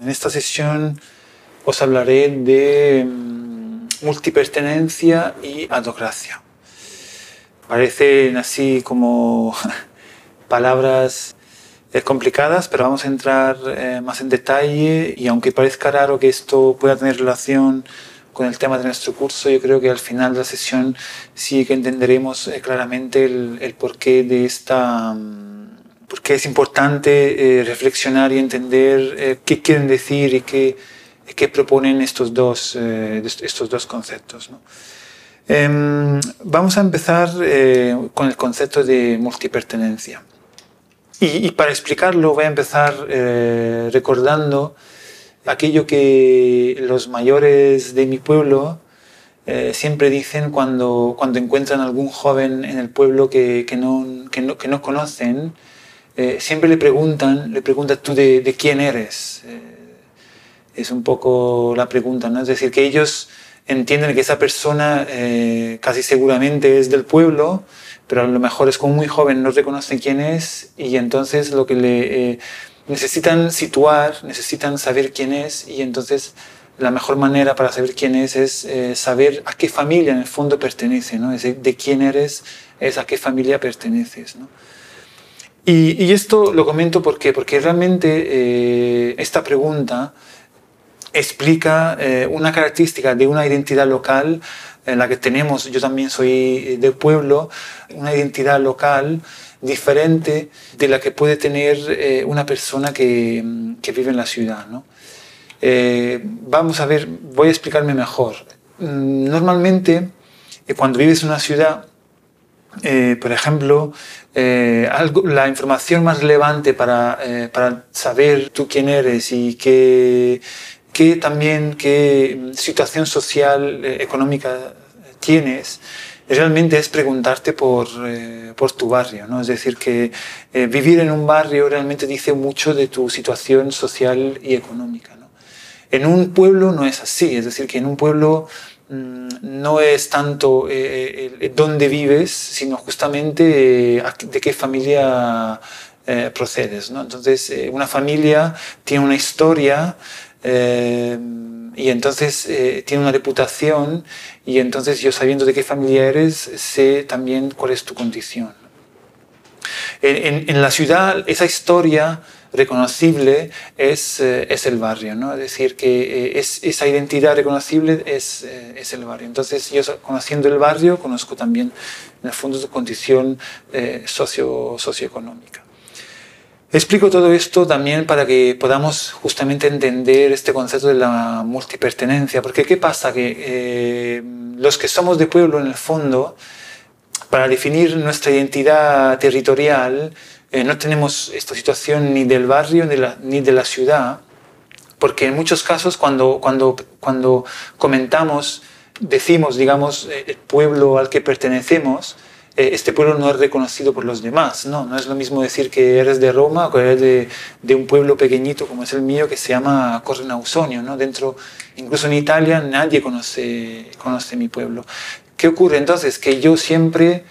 en esta sesión os hablaré de mm, multipertenencia y adocracia. Parecen así como palabras eh, complicadas, pero vamos a entrar eh, más en detalle y aunque parezca raro que esto pueda tener relación con el tema de nuestro curso, yo creo que al final de la sesión sí que entenderemos eh, claramente el, porqué de esta mm, porque es importante eh, reflexionar y entender eh, qué quieren decir y qué, qué proponen estos dos, eh, estos dos conceptos. Em, vamos a empezar con el concepto de multipertenencia. Y, y, para explicarlo voy a empezar recordando aquello que los mayores de mi pueblo siempre dicen cuando, cuando encuentran algún joven en el pueblo que, que, no, que, no, que no conocen eh, siempre le preguntan, le preguntas tú de, quién eres. Eh, es un poco la pregunta, ¿no? Es decir, que ellos entienden que esa persona eh, casi seguramente es del pueblo, pero a lo mejor es como muy joven, no reconoce quién es y entonces lo que necesitan situar, necesitan saber quién es y entonces la mejor manera para saber quién es es saber a qué familia en el fondo pertenece, ¿no? Es de quién eres, es a qué familia perteneces, ¿no? Y, esto lo comento porque, porque realmente eh, esta pregunta explica eh, una característica de una identidad local en la que tenemos, yo también soy de pueblo, una identidad local diferente de la que puede tener eh, una persona que, que, vive en la ciudad. ¿no? vamos a ver, voy a explicarme mejor. Mm, normalmente, cuando vives en una ciudad, por ejemplo, eh, la información más relevante para, eh, para, saber tú quién eres y qué, qué también qué situación social, eh, económica tienes, realmente es preguntarte por, por tu barrio. ¿no? Es decir, que vivir en un barrio realmente dice mucho de tu situación social y económica. ¿no? En un pueblo no es así, es decir, que en un pueblo no es tanto eh, eh dónde vives, sino justamente eh, de qué familia eh, procedes. ¿no? Entonces, una familia tiene una historia y entonces tiene una reputación y entonces yo sabiendo de qué familia eres, sé también cuál es tu condición. En la ciudad, esa historia reconocible es, eh, es el barrio, ¿no? Es decir, que eh, es, esa identidad reconocible es, eh, es, el barrio. Entonces, yo conociendo el barrio, conozco también, en el fondo, su condición socio, socioeconómica. Explico todo esto también para que podamos justamente entender este concepto de la multipertenencia, porque ¿qué pasa? Que los que somos de pueblo, en el fondo, para definir nuestra identidad territorial, eh, no tenemos esta situación ni del barrio ni de la, ciudad, porque en muchos casos cuando, cuando, cuando comentamos, decimos, digamos, eh, el pueblo al que pertenecemos, eh, este pueblo no es reconocido por los demás. No, no es lo mismo decir que eres de Roma o que eres de, de un pueblo pequeñito como es el mío que se llama Correnausonio. ¿no? Dentro, incluso en Italia, nadie conoce, conoce mi pueblo. ¿Qué ocurre entonces? Que yo siempre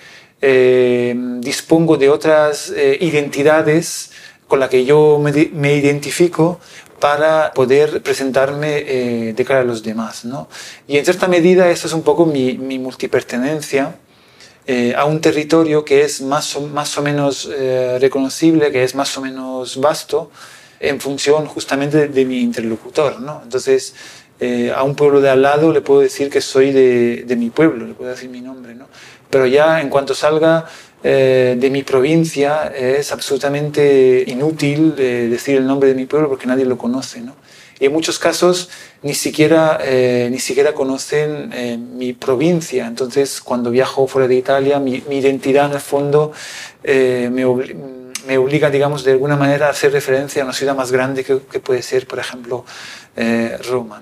eh, dispongo de otras eh, identidades con las que yo me, identifico para poder presentarme eh, de cara a los demás. ¿no? Y en cierta medida eso es un poco mi, mi multipertenencia a un territorio que es más o, más o menos reconocible, que es más o menos vasto, en función justamente de, mi interlocutor. ¿no? Entonces, eh, a un pueblo de al lado le puedo decir que soy de, de, mi pueblo, le puedo decir mi nombre. ¿no? Pero ya en cuanto salga eh, de mi provincia es absolutamente inútil eh, decir el nombre de mi pueblo porque nadie lo conoce. ¿no? Y en muchos casos ni siquiera, eh, ni siquiera conocen eh, mi provincia. Entonces, cuando viajo fuera de Italia, mi, identidad en el fondo eh, me, me, obliga, digamos, de alguna manera a hacer referencia a una ciudad más grande que, que puede ser, por ejemplo, Roma.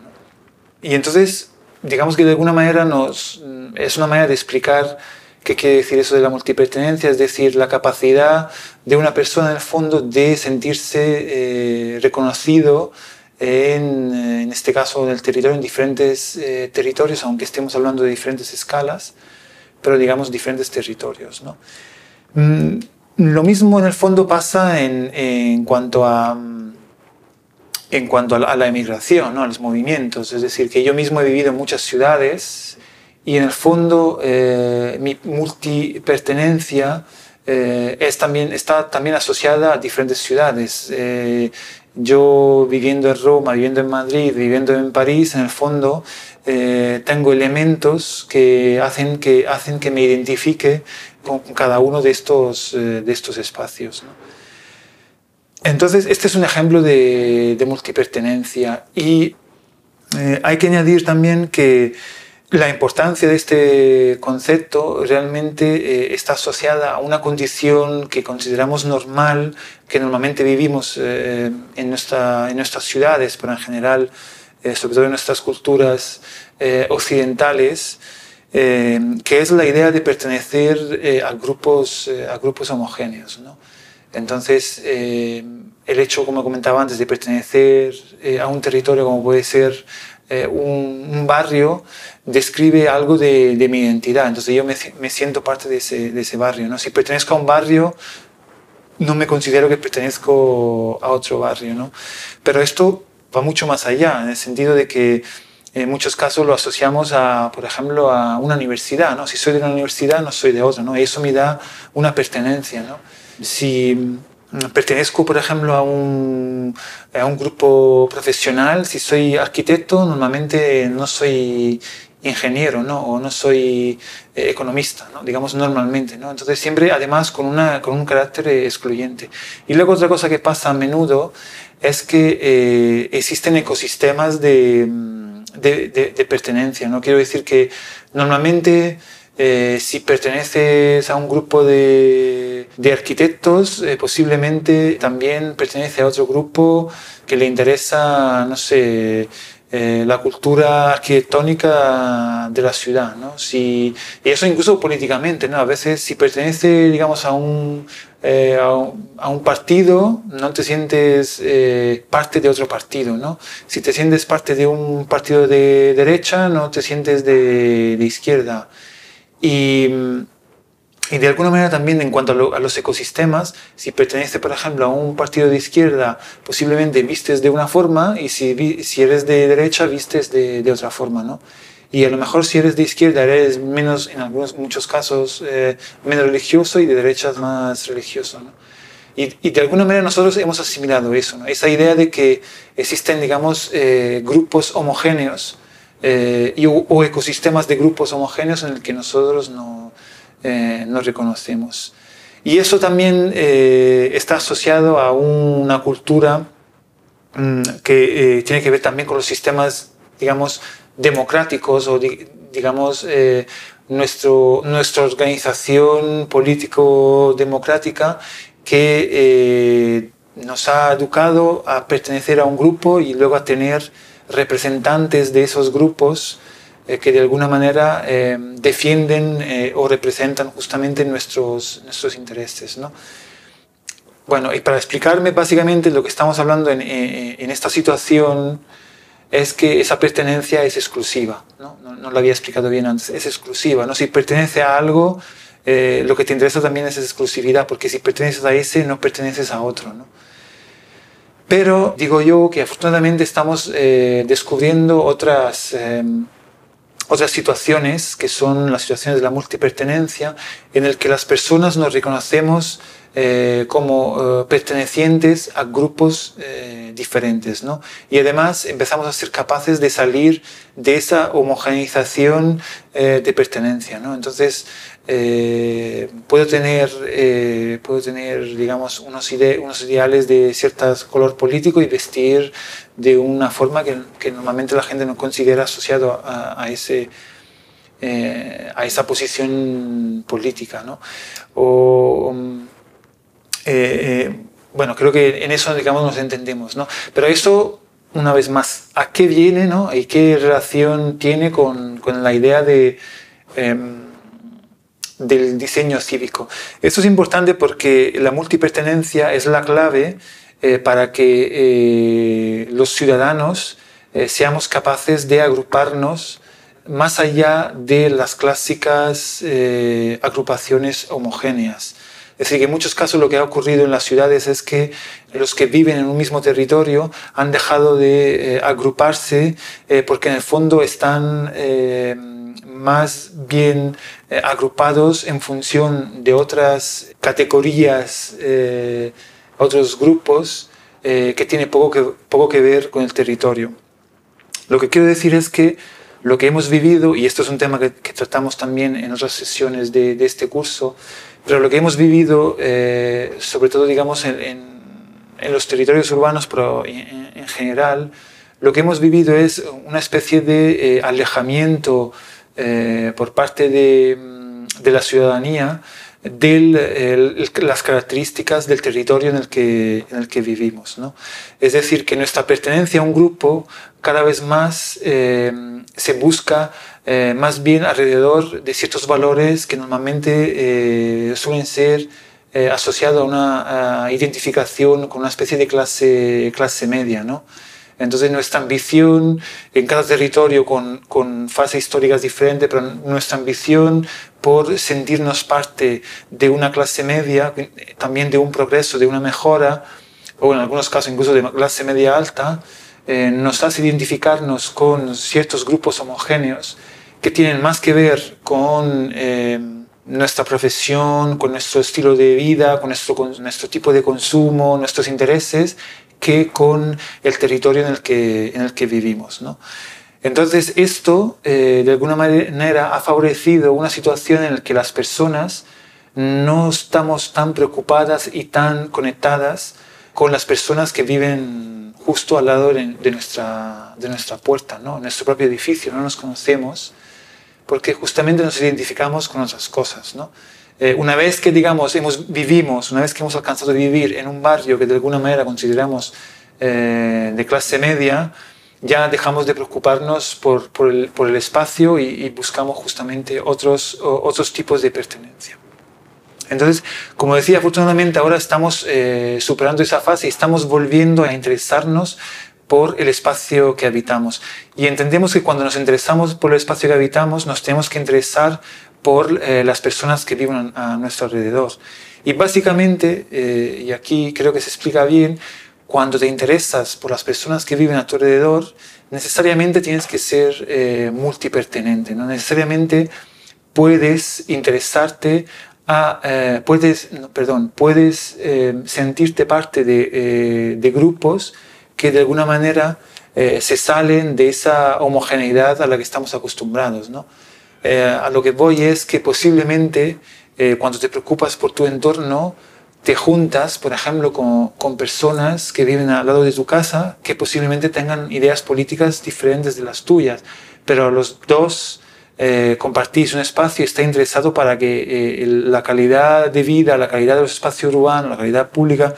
Y entonces, digamos que de alguna manera nos, es una manera de explicar qué quiere decir eso de la multipertenencia, es decir, la capacidad de una persona en el fondo de sentirse reconocido en, en, este caso del territorio, en diferentes eh, territorios, aunque estemos hablando de diferentes escalas, pero digamos diferentes territorios. ¿no? Mm, lo mismo en el fondo pasa en, en cuanto a en cuanto a la, a la emigración, ¿no? a los movimientos. Es decir, que yo mismo he vivido en muchas ciudades y en el fondo eh, mi multipertenencia eh, es también, está también asociada a diferentes ciudades. Eh, yo viviendo en Roma, viviendo en Madrid, viviendo en París, en el fondo eh, tengo elementos que hacen que, hacen que me identifique con cada uno de estos, eh, de estos espacios. ¿no? Entonces, este es un ejemplo de, multipertenencia y eh, hay que añadir también que la importancia de este concepto realmente eh, está asociada a una condición que consideramos normal, que normalmente vivimos eh, en, nuestra, en nuestras ciudades, pero en general, eh, sobre todo en nuestras culturas eh, occidentales, que es la idea de pertenecer a, grupos, a grupos homogéneos. ¿no? Entonces, el hecho, como comentaba antes, de pertenecer a un territorio como puede ser un, un barrio, describe algo de, mi identidad. Entonces yo me, me siento parte de ese, de ese, barrio. ¿no? Si pertenezco a un barrio, no me considero que pertenezco a otro barrio. ¿no? Pero esto va mucho más allá, en el sentido de que en muchos casos lo asociamos a, por ejemplo, a una universidad. ¿no? Si soy de una universidad, no soy de otra. ¿no? Y eso me da una pertenencia. ¿no? Si pertenezco, por ejemplo, a un, a un grupo profesional, si soy arquitecto, normalmente no soy ingeniero, ¿no? O no soy eh, economista, ¿no? Digamos normalmente, ¿no? Entonces siempre, además, con, una, con un carácter excluyente. Y luego otra cosa que pasa a menudo es que eh, existen ecosistemas de, de, de, de, pertenencia, ¿no? Quiero decir que normalmente eh, si perteneces a un grupo de, de arquitectos, eh, posiblemente también pertenece a otro grupo que le interesa, no sé, eh, la cultura arquitectónica de la ciudad, ¿no? Si, y eso incluso políticamente, ¿no? A veces si pertenece, digamos, a un, eh, a un, partido, no te sientes parte de otro partido, ¿no? Si te sientes parte de un partido de derecha, no te sientes de, de izquierda. Y, y de alguna manera también en cuanto a, lo, a, los ecosistemas, si pertenece, por ejemplo, a un partido de izquierda, posiblemente vistes de una forma y si, si eres de derecha, vistes de, de, otra forma, ¿no? Y a lo mejor si eres de izquierda eres menos, en algunos muchos casos, eh, menos religioso y de derecha más religioso, ¿no? Y, y, de alguna manera nosotros hemos asimilado eso, ¿no? esa idea de que existen, digamos, eh, grupos homogéneos eh, y, o ecosistemas de grupos homogéneos en el que nosotros no, eh, nos reconocemos. Y eso también eh, está asociado a una cultura mmm, que eh, tiene que ver también con los sistemas, digamos, democráticos o, di digamos, eh, nuestro, nuestra organización político-democrática que nos ha educado a pertenecer a un grupo y luego a tener representantes de esos grupos eh, que de alguna manera eh, defienden eh, o representan justamente nuestros, nuestros intereses. ¿no? Bueno, y para explicarme básicamente lo que estamos hablando en, en esta situación es que esa pertenencia es exclusiva. ¿no? No, no, lo había explicado bien antes, es exclusiva. ¿no? Si pertenece a algo, eh, lo que te interesa también es esa exclusividad, porque si perteneces a ese, no perteneces a otro. ¿no? Pero digo yo que afortunadamente estamos eh, descubriendo otras... Eh, otras situaciones que son las situaciones de la multipertenencia en el que las personas nos reconocemos eh, como pertenecientes a grupos diferentes. ¿no? Y además empezamos a ser capaces de salir de esa homogeneización de pertenencia. ¿no? Entonces, puedo tener, puedo tener digamos, unos, unos ideales de cierto color político y vestir de una forma que, que normalmente la gente no considera asociado a, ese, eh, a esa posición política. ¿no? O, eh, eh, bueno, creo que en eso digamos, nos entendemos. ¿no? Pero eso, una vez más, ¿a qué viene ¿no? y qué relación tiene con, con la idea de, em, del diseño cívico? Esto es importante porque la multipertenencia es la clave eh, para que eh, los ciudadanos eh, seamos capaces de agruparnos más allá de las clásicas agrupaciones homogéneas. Es decir, que en muchos casos lo que ha ocurrido en las ciudades es que los que viven en un mismo territorio han dejado de agruparse porque en el fondo están más bien agrupados en función de otras categorías otros grupos eh, que tienen poco que, poco que ver con el territorio. Lo que quiero decir es que lo que hemos vivido, y esto es un tema que, tratamos también en otras sesiones de, este curso, pero lo que hemos vivido, eh, sobre todo digamos en, en, los territorios urbanos, pero en, general, lo que hemos vivido es una especie de eh, alejamiento por parte de, de la ciudadanía de las características del territorio en el que, en el que vivimos. ¿no? Es decir, que nuestra pertenencia a un grupo cada vez más eh, se busca eh, más bien alrededor de ciertos valores que normalmente eh, suelen ser asociados a una identificación con una especie de clase, clase media. ¿no? Entonces nuestra ambición en cada territorio con, con fases históricas diferentes, pero nuestra ambición por sentirnos parte de una clase media, también de un progreso, de una mejora, o en algunos casos incluso de clase media alta, eh, nos hace identificarnos con ciertos grupos homogéneos que tienen más que ver con eh, nuestra profesión, con nuestro estilo de vida, con nuestro, con nuestro tipo de consumo, nuestros intereses, que con el territorio en el que, en el que vivimos. ¿no? Entonces, esto eh, de alguna manera ha favorecido una situación en la que las personas no estamos tan preocupadas y tan conectadas con las personas que viven justo al lado de nuestra, de nuestra puerta, ¿no? en nuestro propio edificio, no nos conocemos, porque justamente nos identificamos con otras cosas. ¿no? Eh, una vez que, digamos, hemos, vivimos, una vez que hemos alcanzado a vivir en un barrio que de alguna manera consideramos eh, de clase media, ya dejamos de preocuparnos por, por, el, por el, espacio y, buscamos justamente otros, otros tipos de pertenencia. Entonces, como decía, afortunadamente ahora estamos eh, superando esa fase y estamos volviendo a interesarnos por el espacio que habitamos. Y entendemos que cuando nos interesamos por el espacio que habitamos, nos tenemos que interesar por eh, las personas que viven a nuestro alrededor. Y básicamente, eh, y aquí creo que se explica bien, cuando te interesas por las personas que viven a tu alrededor, necesariamente tienes que ser eh, multipertenente, no necesariamente puedes interesarte a, puedes, perdón, puedes sentirte parte de, de, grupos que de alguna manera se salen de esa homogeneidad a la que estamos acostumbrados, ¿no? Eh, a lo que voy es que posiblemente eh, cuando te preocupas por tu entorno, te juntas, por ejemplo, con, con, personas que viven al lado de tu casa que posiblemente tengan ideas políticas diferentes de las tuyas, pero los dos eh, compartís un espacio y está interesado para que la calidad de vida, la calidad de los espacios urbanos, la calidad pública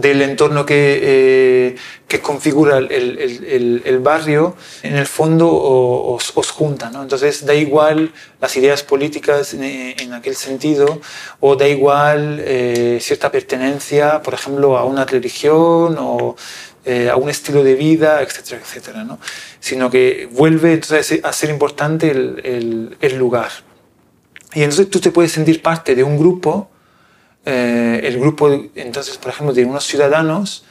del entorno que, eh, que configura el, el, el, barrio, en el fondo os, os junta. ¿no? Entonces da igual las ideas políticas en, aquel sentido, o da igual eh, cierta pertenencia, por ejemplo, a una religión o eh, a un estilo de vida, etcétera, etcétera. ¿no? Sino que vuelve entonces a ser importante el, el lugar. Y entonces tú te puedes sentir parte de un grupo eh, el grupo, entonces, por ejemplo, de unos ciudadanos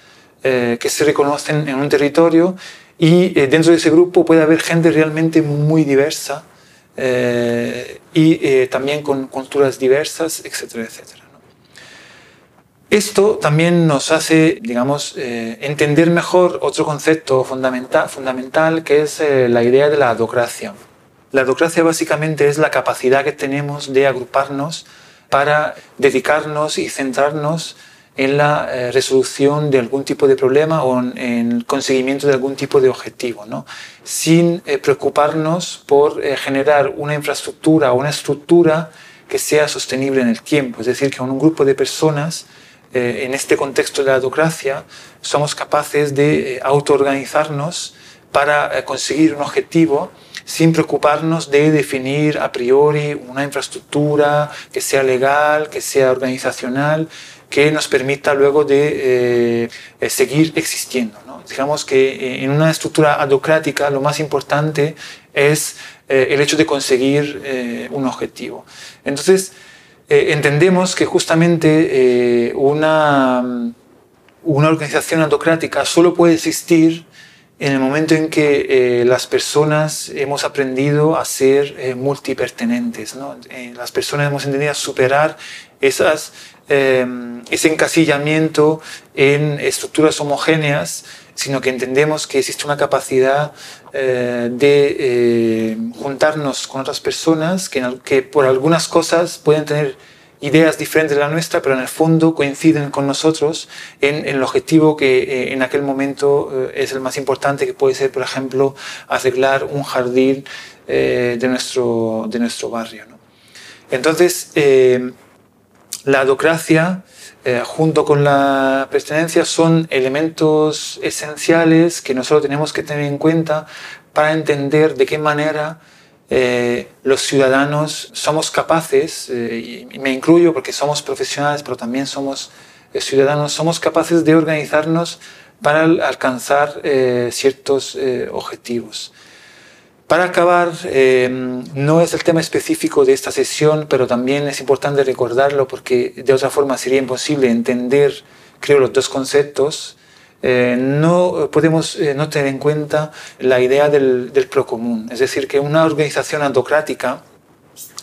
eh, que se reconocen en un territorio y eh, dentro de ese grupo puede haber gente realmente muy diversa y también con culturas diversas, etcétera, etcétera. Esto también nos hace, digamos, entender mejor otro concepto fundamental, fundamental que es la idea de la adocracia. La adocracia básicamente es la capacidad que tenemos de agruparnos para dedicarnos y centrarnos en la eh, resolución de algún tipo de problema o en, el conseguimiento de algún tipo de objetivo, ¿no? sin preocuparnos por generar una infraestructura o una estructura que sea sostenible en el tiempo. Es decir, que un grupo de personas eh, en este contexto de la autocracia, somos capaces de eh, autoorganizarnos para eh, conseguir un objetivo sin preocuparnos de definir a priori una infraestructura que sea legal, que sea organizacional, que nos permita luego de seguir existiendo. Digamos que en una estructura autocrática lo más importante es el hecho de conseguir un objetivo. Entonces, eh, entendemos que justamente eh, una, una organización autocrática solo puede existir en el momento en que eh, las personas hemos aprendido a ser multipertenentes. ¿no? las personas hemos entendido a superar esas, ese encasillamiento en estructuras homogéneas, sino que entendemos que existe una capacidad de juntarnos con otras personas que por algunas cosas pueden tener ideas diferentes de la nuestra, pero en el fondo coinciden con nosotros en, el objetivo que eh, en aquel momento eh, es el más importante, que puede ser, por ejemplo, arreglar un jardín eh, de, nuestro, de nuestro barrio. Entonces, la adocracia, junto con la pertenencia, son elementos esenciales que nosotros tenemos que tener en cuenta para entender de qué manera eh, los ciudadanos somos capaces, eh, y me incluyo porque somos profesionales, pero también somos eh, ciudadanos, somos capaces de organizarnos para alcanzar ciertos objetivos. Para acabar, no es el tema específico de esta sesión, pero también es importante recordarlo porque de otra forma sería imposible entender, creo, los dos conceptos eh, no podemos eh, no tener en cuenta la idea del, procomún. Es decir, que una organización autocrática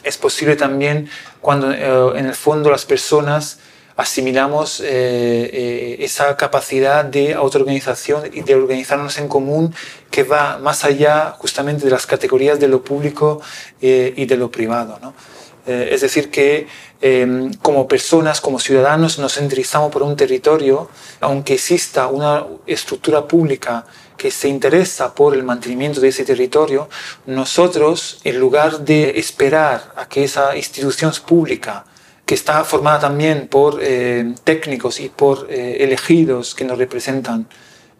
es posible también cuando eh, en el fondo las personas asimilamos esa capacidad de autoorganización y de organizarnos en común que va más allá justamente de las categorías de lo público y de lo privado. ¿no? Es decir, que Em, como personas, como ciudadanos, nos interesamos por un territorio, aunque exista una estructura pública que se interesa por el mantenimiento de ese territorio, nosotros, en lugar de esperar a que esa institución pública, que está formada también por eh, técnicos y por eh, elegidos que nos representan,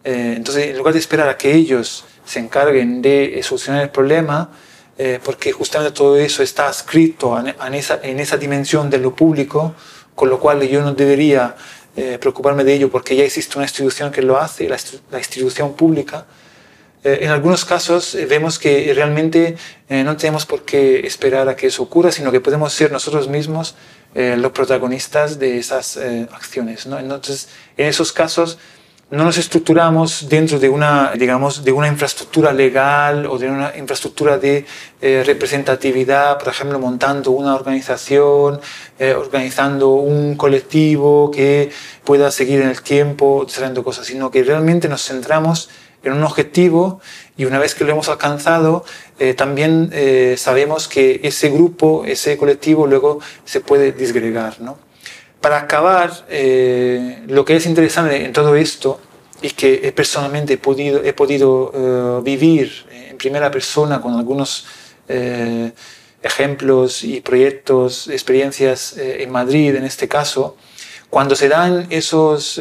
eh, entonces, en lugar de esperar a que ellos se encarguen de solucionar el problema, eh, porque justamente todo eso está escrito en esa, en esa, dimensión de lo público, con lo cual yo no debería eh, preocuparme de ello porque ya existe una institución que lo hace, la, la institución pública. Eh, en algunos casos vemos que realmente no tenemos por qué esperar a que eso ocurra, sino que podemos ser nosotros mismos los protagonistas de esas acciones. ¿no? Entonces, en esos casos, no nos estructuramos dentro de una, digamos, de una infraestructura legal o de una infraestructura de eh, representatividad, por ejemplo, montando una organización, eh, organizando un colectivo que pueda seguir en el tiempo, desarrollando cosas, sino que realmente nos centramos en un objetivo y una vez que lo hemos alcanzado, eh, también sabemos que ese grupo, ese colectivo luego se puede disgregar. ¿no? Para acabar, eh, lo que es interesante en todo esto y que personalmente he podido, eh, vivir en primera persona con algunos eh, ejemplos y proyectos, experiencias en Madrid en este caso, cuando se dan esos,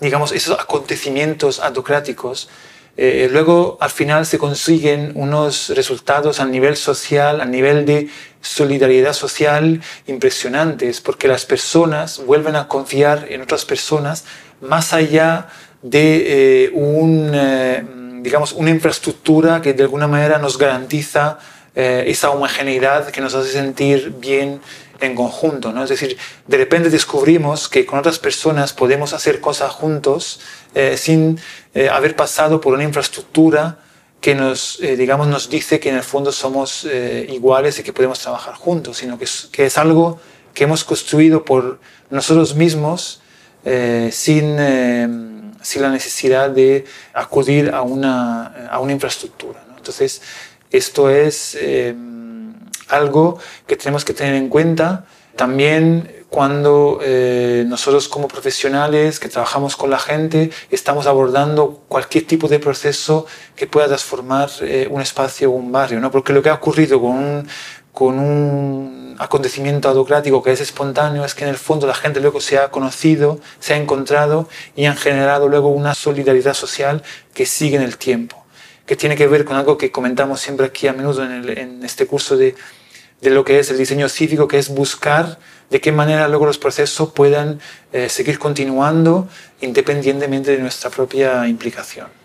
digamos, esos acontecimientos autocráticos, luego al final se consiguen unos resultados a nivel social, a nivel de solidaridad social impresionantes, porque las personas vuelven a confiar en otras personas más allá de eh, un, eh, digamos, una infraestructura que de alguna manera nos garantiza esa homogeneidad que nos hace sentir bien en conjunto. ¿no? Es decir, de repente descubrimos que con otras personas podemos hacer cosas juntos eh, sin eh, haber pasado por una infraestructura que nos, eh, digamos, nos dice que en el fondo somos iguales y que podemos trabajar juntos, sino que es, que es algo que hemos construido por nosotros mismos eh, sin, eh, sin, la necesidad de acudir a una, a una infraestructura. Entonces, esto es eh, algo que tenemos que tener en cuenta también cuando nosotros como profesionales que trabajamos con la gente estamos abordando cualquier tipo de proceso que pueda transformar un espacio o un barrio, ¿no? porque lo que ha ocurrido con un, con un acontecimiento autocrático que es espontáneo, es que en el fondo la gente luego se ha conocido, se ha encontrado y han generado luego una solidaridad social que sigue en el tiempo, que tiene que ver con algo que comentamos siempre aquí a menudo en, este curso de, de, lo que es el diseño cívico, que es buscar de qué manera luego los procesos puedan eh, seguir continuando independientemente de nuestra propia implicación.